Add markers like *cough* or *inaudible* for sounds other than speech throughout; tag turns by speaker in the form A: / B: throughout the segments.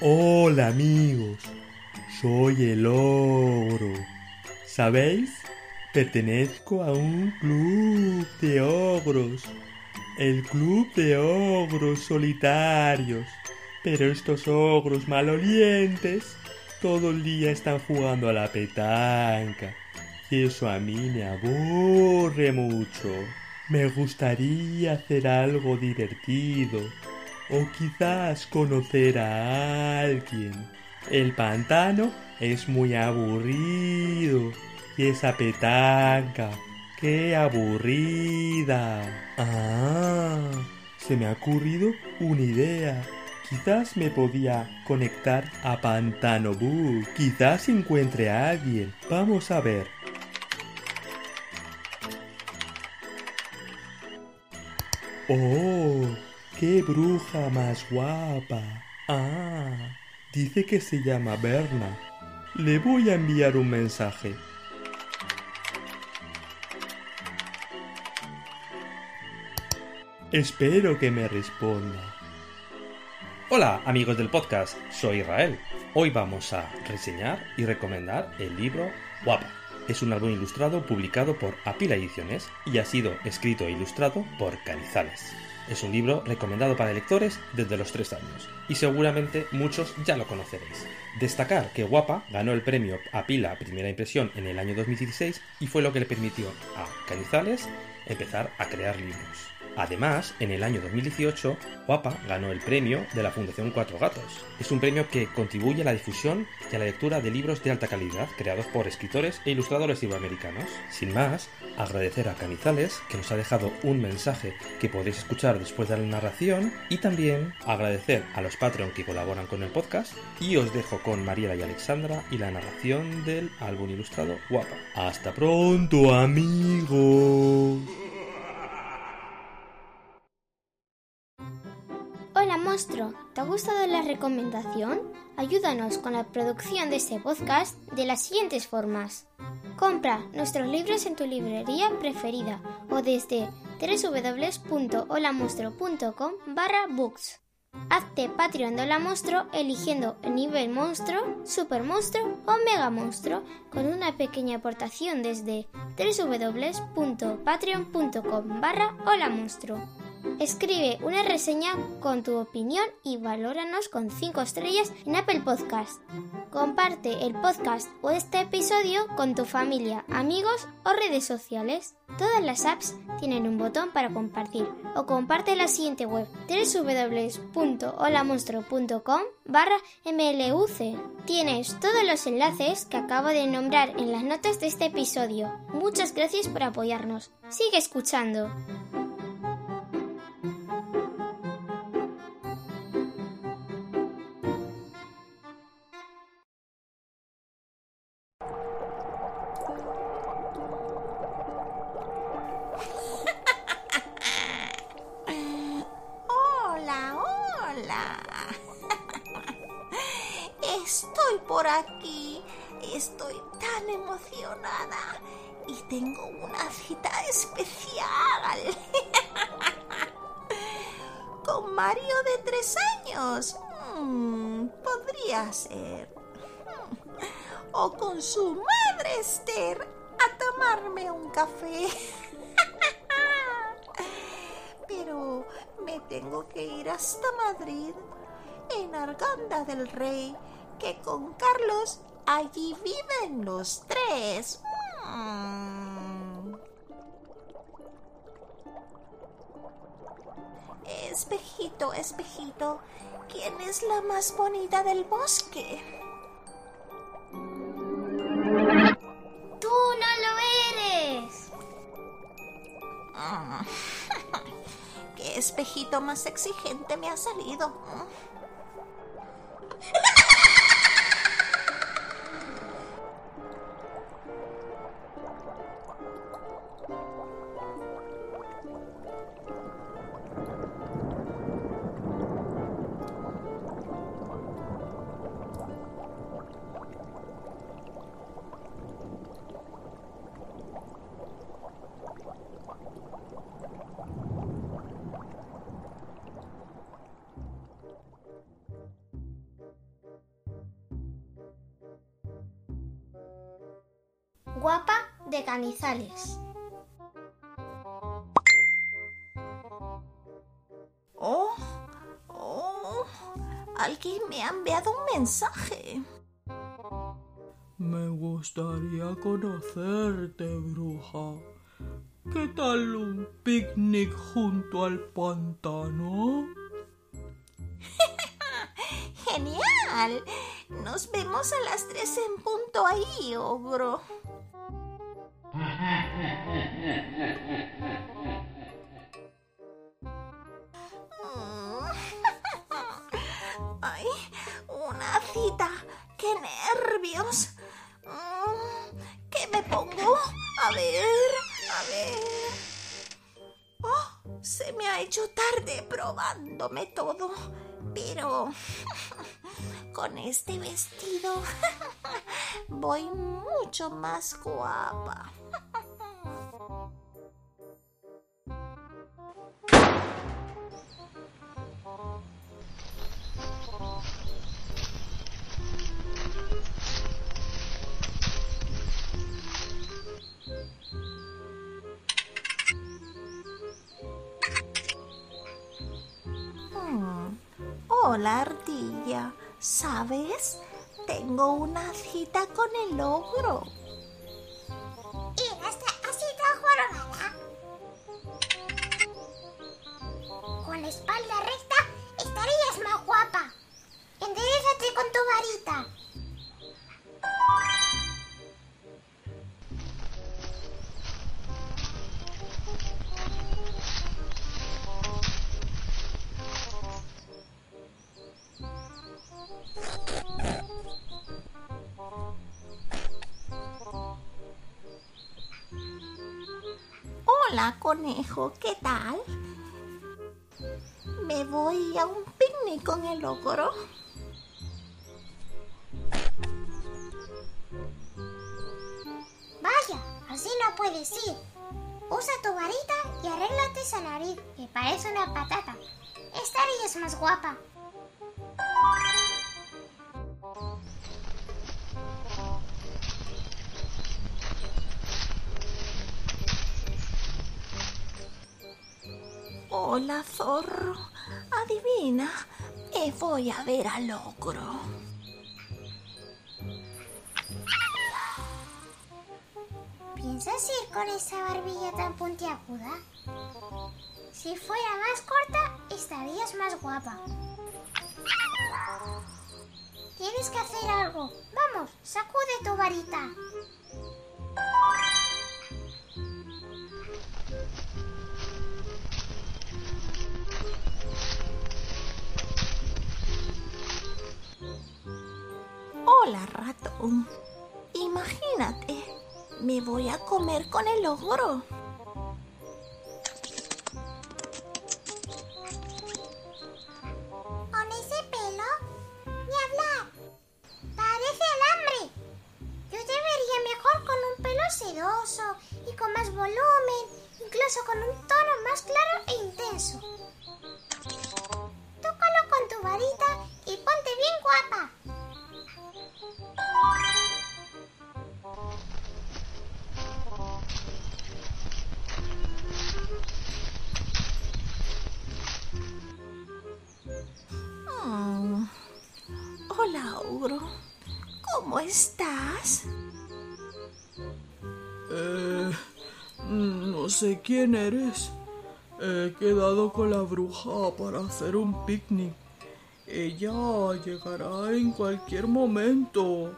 A: Hola amigos, soy el ogro. ¿Sabéis? Pertenezco a un club de ogros. El club de ogros solitarios. Pero estos ogros malolientes todo el día están jugando a la petanca. Y eso a mí me aburre mucho. Me gustaría hacer algo divertido o quizás conocer a alguien. El pantano es muy aburrido y esa petanca, qué aburrida. Ah, se me ha ocurrido una idea. Quizás me podía conectar a Pantano Boo. Quizás encuentre a alguien. Vamos a ver. Oh, ¡Qué bruja más guapa! Ah, dice que se llama Berna. Le voy a enviar un mensaje. Espero que me responda.
B: Hola amigos del podcast, soy Israel. Hoy vamos a reseñar y recomendar el libro Guapa. Es un álbum ilustrado publicado por Apila Ediciones y ha sido escrito e ilustrado por Canizales. Es un libro recomendado para lectores desde los 3 años, y seguramente muchos ya lo conoceréis. Destacar que Guapa ganó el premio a Pila Primera Impresión en el año 2016 y fue lo que le permitió a Canizales empezar a crear libros. Además, en el año 2018, Guapa ganó el premio de la Fundación Cuatro Gatos. Es un premio que contribuye a la difusión y a la lectura de libros de alta calidad creados por escritores e ilustradores iberoamericanos. Sin más, agradecer a Canizales, que nos ha dejado un mensaje que podéis escuchar después de la narración, y también agradecer a los Patreon que colaboran con el podcast, y os dejo con Mariela y Alexandra y la narración del álbum ilustrado Guapa.
A: Hasta pronto, amigos.
C: Monstruo, ¿te ha gustado la recomendación? Ayúdanos con la producción de este podcast de las siguientes formas. Compra nuestros libros en tu librería preferida o desde www.holamonstruo.com barra books. Hazte Patreon de Hola Monstruo eligiendo el nivel monstruo, super monstruo o mega monstruo con una pequeña aportación desde www.patreon.com barra Hola Monstruo. Escribe una reseña con tu opinión y valóranos con 5 estrellas en Apple Podcast. Comparte el podcast o este episodio con tu familia, amigos o redes sociales. Todas las apps tienen un botón para compartir o comparte la siguiente web www.holamonstro.com barra mluc. Tienes todos los enlaces que acabo de nombrar en las notas de este episodio. Muchas gracias por apoyarnos. Sigue escuchando.
D: Por aquí. Estoy tan emocionada. Y tengo una cita especial. *laughs* Con Mario de tres años. Mm, podría ser. *laughs* O con su madre Esther a tomarme un café. *laughs* Pero me tengo que ir hasta Madrid, en Arganda del Rey, que con Carlos allí viven los tres. Mm. Espejito, espejito, ¿quién es la más bonita del bosque?
C: ¡Tú no lo eres!
D: Mm. *laughs* qué espejito más exigente me ha salido.
E: Canizales.
D: Oh, oh, alguien me ha enviado un mensaje.
F: Me gustaría conocerte, bruja. ¿Qué tal un picnic junto al pantano? *laughs*
D: Genial. Nos vemos a las tres en punto ahí, ogro. *laughs* Ay, una cita. ¡Qué nervios! Mm, ¿Qué me pongo? A ver, a ver. Oh, se me ha hecho tarde probándome todo. Pero *laughs* con este vestido *laughs* voy mucho más guapa. Hmm. Hola, ardilla. ¿Sabes? Tengo una cita con el ogro. Conejo, ¿qué tal? Me voy a un picnic con el ogro.
E: Vaya, así no puedes ir. Usa tu varita y arréglate esa nariz, que parece una patata. Estarías más guapa.
D: Hola, zorro. Adivina, me voy a ver al ogro.
E: ¿Piensas ir con esa barbilla tan puntiaguda? Si fuera más corta, estarías más guapa. Tienes que hacer algo. Vamos, sacude tu varita.
D: Comer con el ogro.
E: ¿Con ese pelo? Ni hablar. Parece alambre. Yo te vería mejor con un pelo sedoso y con más volumen, incluso con un tono más claro e intenso.
F: Sé quién eres. He quedado con la bruja para hacer un picnic. Ella llegará en cualquier momento.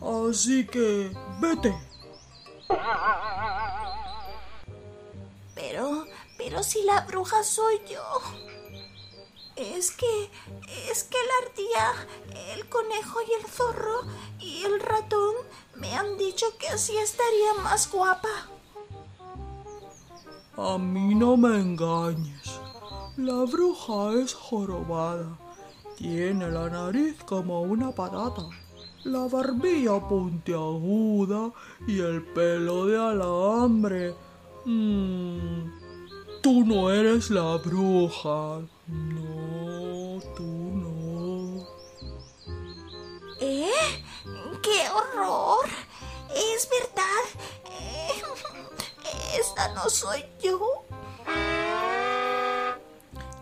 F: Así que vete.
D: Pero, pero si la bruja soy yo. Es que, es que la ardilla, el conejo y el zorro y el ratón me han dicho que así estaría más guapa.
F: A mí no me engañes. La bruja es jorobada. Tiene la nariz como una patata, la barbilla puntiaguda y el pelo de alambre. Mm, tú no eres la bruja. No, tú no.
D: ¿Eh? ¡Qué horror! Es verdad. No soy yo.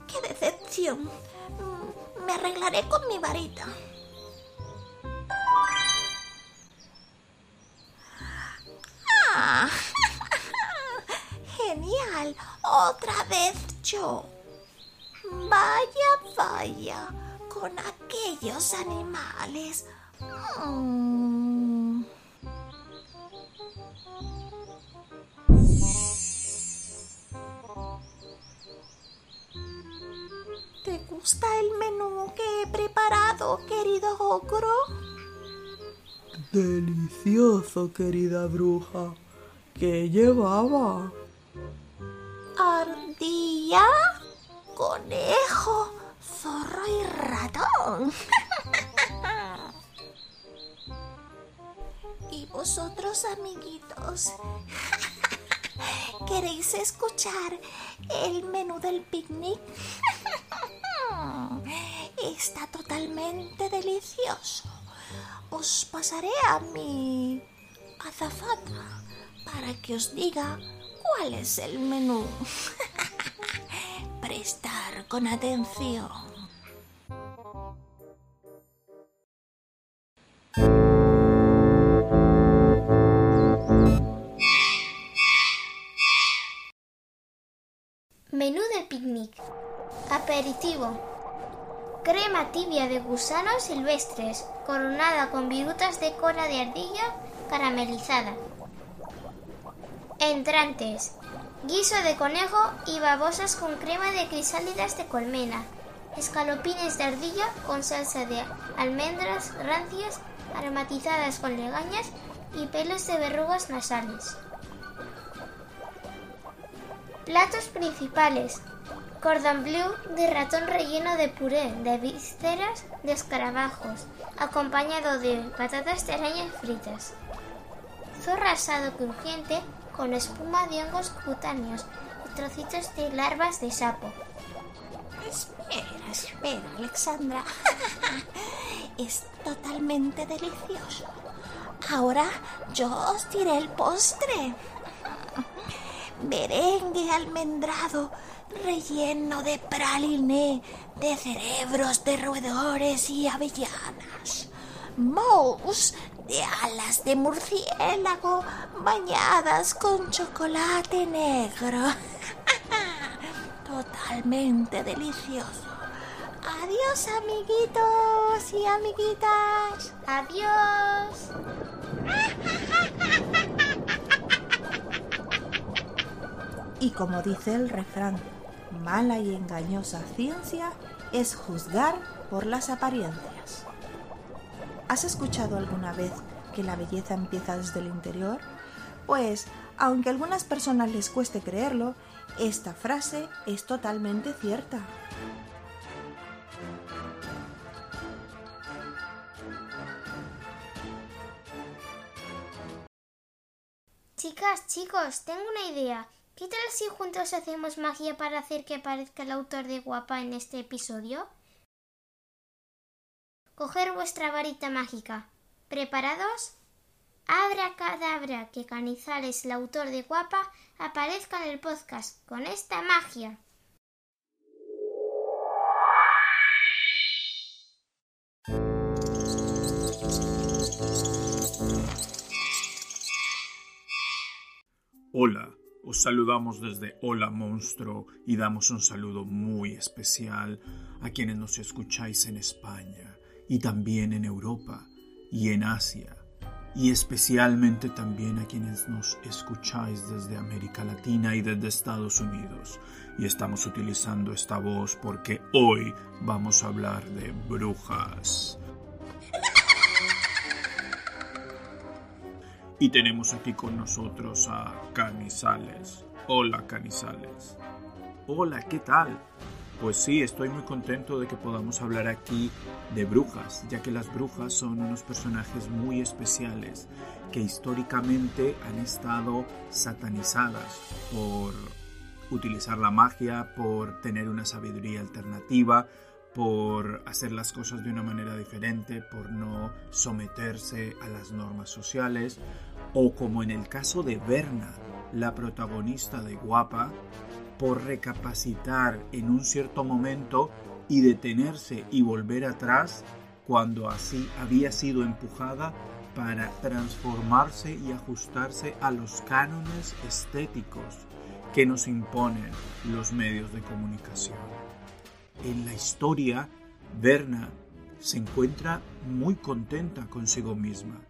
D: ¡Qué decepción! Mm, Me arreglaré con mi varita. ¡Ah! *laughs* ¡Genial! Otra vez yo. Vaya, vaya, con aquellos animales. Mm. Gusta el menú que he preparado, querido ogro?
F: Delicioso, querida bruja. ¿Qué llevaba?
D: Ardilla, conejo, zorro y ratón. *laughs* ¿Y vosotros, amiguitos? *laughs* ¿Queréis escuchar el menú del picnic? *laughs* Está totalmente delicioso. Os pasaré a mi azafata para que os diga cuál es el menú. *laughs* Prestar con atención.
C: Menú del picnic. Aperitivo. Crema tibia de gusanos silvestres, coronada con virutas de cola de ardilla caramelizada. Entrantes. Guiso de conejo y babosas con crema de crisálidas de colmena. Escalopines de ardilla con salsa de almendras rancias aromatizadas con legañas y pelos de verrugas nasales. Platos principales. Cordon bleu de ratón relleno de puré de vísceras de escarabajos, acompañado de patatas de araña fritas. Zorro asado crujiente con espuma de hongos cutáneos y trocitos de larvas de sapo.
D: Espera, espera, Alexandra. *laughs* es totalmente delicioso. Ahora yo os diré el postre. Merengue almendrado relleno de praliné, de cerebros de roedores y avellanas. Mousse de alas de murciélago bañadas con chocolate negro. *laughs* Totalmente delicioso. Adiós, amiguitos y amiguitas.
C: Adiós.
G: Y como dice el refrán, mala y engañosa ciencia es juzgar por las apariencias. ¿Has escuchado alguna vez que la belleza empieza desde el interior? Pues, aunque a algunas personas les cueste creerlo, esta frase es totalmente cierta.
C: Chicas, chicos, tengo una idea. ¿Qué tal si juntos hacemos magia para hacer que aparezca el autor de Guapa en este episodio? Coger vuestra varita mágica. ¿Preparados? Abra cadabra que Canizales, el autor de Guapa, aparezca en el podcast con esta magia.
E: Hola, os saludamos desde Hola Monstruo y damos un saludo muy especial a quienes nos escucháis en España y también en Europa y en Asia y especialmente también a quienes nos escucháis desde América Latina y desde Estados Unidos. Y estamos utilizando esta voz porque hoy vamos a hablar de brujas. Y tenemos aquí con nosotros a Canizales. Hola Canizales. Hola, ¿qué tal? Pues sí, estoy muy contento de que podamos hablar aquí de brujas, ya que las brujas son unos personajes muy especiales que históricamente han estado satanizadas por utilizar la magia, por tener una sabiduría alternativa, por hacer las cosas de una manera diferente, por no someterse a las normas sociales, o como en el caso de Berna, la protagonista de Guapa, por recapacitar en un cierto momento y detenerse y volver atrás cuando así había sido empujada para transformarse y ajustarse a los cánones estéticos que nos imponen los medios de comunicación. En la historia, Berna se encuentra muy contenta consigo misma.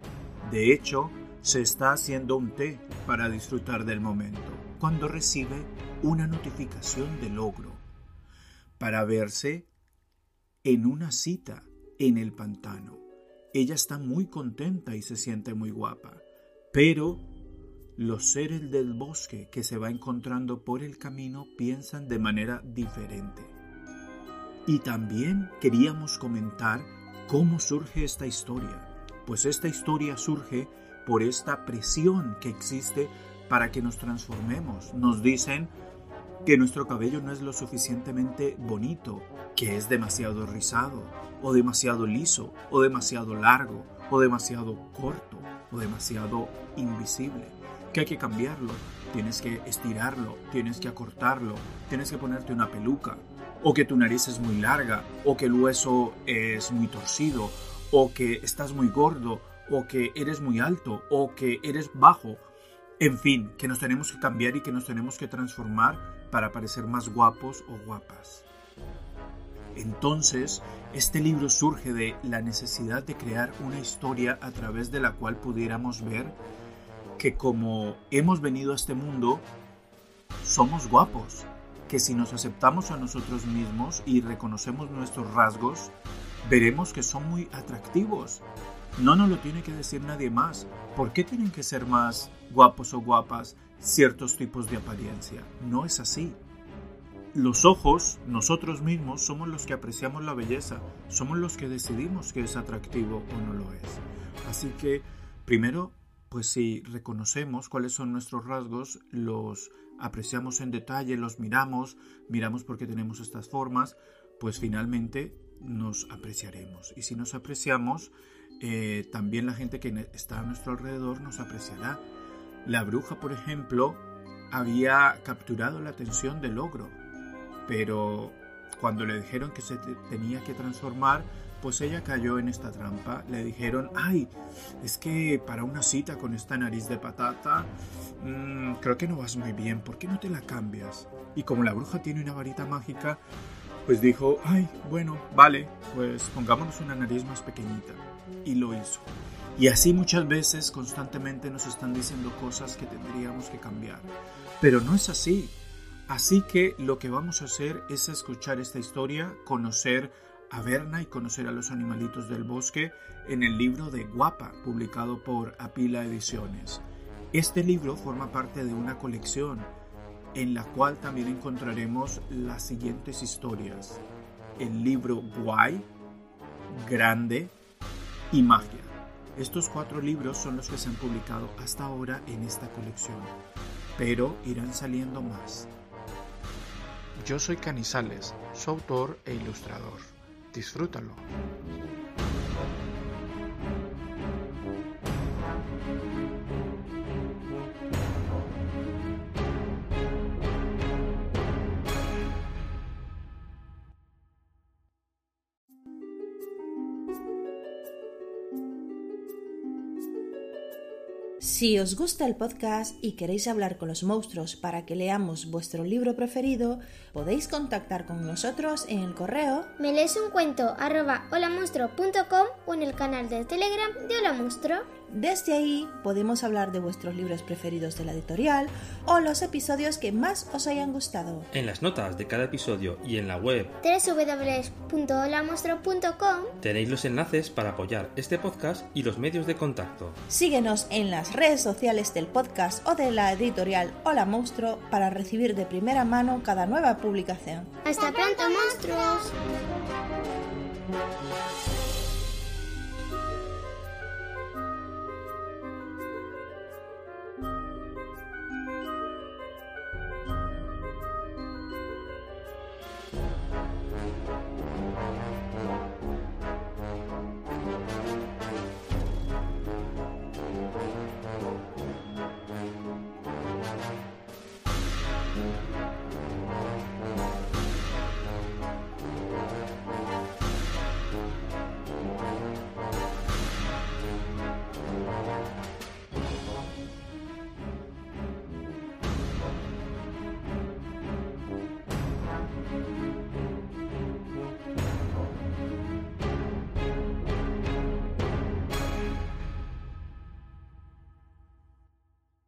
E: De hecho, se está haciendo un té para disfrutar del momento cuando recibe una notificación de logro para verse en una cita en el pantano. Ella está muy contenta y se siente muy guapa, pero los seres del bosque que se va encontrando por el camino piensan de manera diferente. Y también queríamos comentar cómo surge esta historia, pues esta historia surge por esta presión que existe para que nos transformemos. Nos dicen que nuestro cabello no es lo suficientemente bonito, que es demasiado rizado, o demasiado liso, o demasiado largo, o demasiado corto, o demasiado invisible, que hay que cambiarlo, tienes que estirarlo, tienes que acortarlo, tienes que ponerte una peluca, o que tu nariz es muy larga, o que el hueso es muy torcido, o que estás muy gordo, o que eres muy alto, o que eres bajo, en fin, que nos tenemos que cambiar y que nos tenemos que transformar para parecer más guapos o guapas. Entonces, este libro surge de la necesidad de crear una historia a través de la cual pudiéramos ver que como hemos venido a este mundo, somos guapos, que si nos aceptamos a nosotros mismos y reconocemos nuestros rasgos, veremos que son muy atractivos. No nos lo tiene que decir nadie más. ¿Por qué tienen que ser más guapos o guapas ciertos tipos de apariencia. No es así. Los ojos, nosotros mismos, somos los que apreciamos la belleza, somos los que decidimos que es atractivo o no lo es. Así que, primero, pues si reconocemos cuáles son nuestros rasgos, los apreciamos en detalle, los miramos, miramos por qué tenemos estas formas, pues finalmente nos apreciaremos. Y si nos apreciamos, eh, también la gente que está a nuestro alrededor nos apreciará la bruja, por ejemplo, había capturado la atención del ogro, pero cuando le dijeron que se tenía que transformar, pues ella cayó en esta trampa. Le dijeron, ay, es que para una cita con esta nariz de patata, mm, creo que no vas muy bien, ¿por qué no te la cambias? Y como la bruja tiene una varita mágica, pues dijo, ay, bueno, vale, pues pongámonos una nariz más pequeñita. Y lo hizo. Y así muchas veces constantemente nos están diciendo cosas que tendríamos que cambiar. Pero no es así. Así que lo que vamos a hacer es escuchar esta historia, conocer a Berna y conocer a los animalitos del bosque en el libro de Guapa, publicado por Apila Ediciones. Este libro forma parte de una colección en la cual también encontraremos las siguientes historias. El libro Guay, Grande y Magia. Estos cuatro libros son los que se han publicado hasta ahora en esta colección, pero irán saliendo más. Yo soy Canizales, su autor e ilustrador. Disfrútalo.
G: Si os gusta el podcast y queréis hablar con los monstruos para que leamos vuestro libro preferido, podéis contactar con nosotros en el correo
C: me un cuento arroba o en el canal de Telegram de Hola Monstruo.
G: Desde ahí podemos hablar de vuestros libros preferidos de la editorial o los episodios que más os hayan gustado.
B: En las notas de cada episodio y en la web
C: www.holamonstruo.com
B: tenéis los enlaces para apoyar este podcast y los medios de contacto.
G: Síguenos en las redes sociales del podcast o de la editorial Hola Monstruo para recibir de primera mano cada nueva publicación.
C: ¡Hasta pronto, monstruos!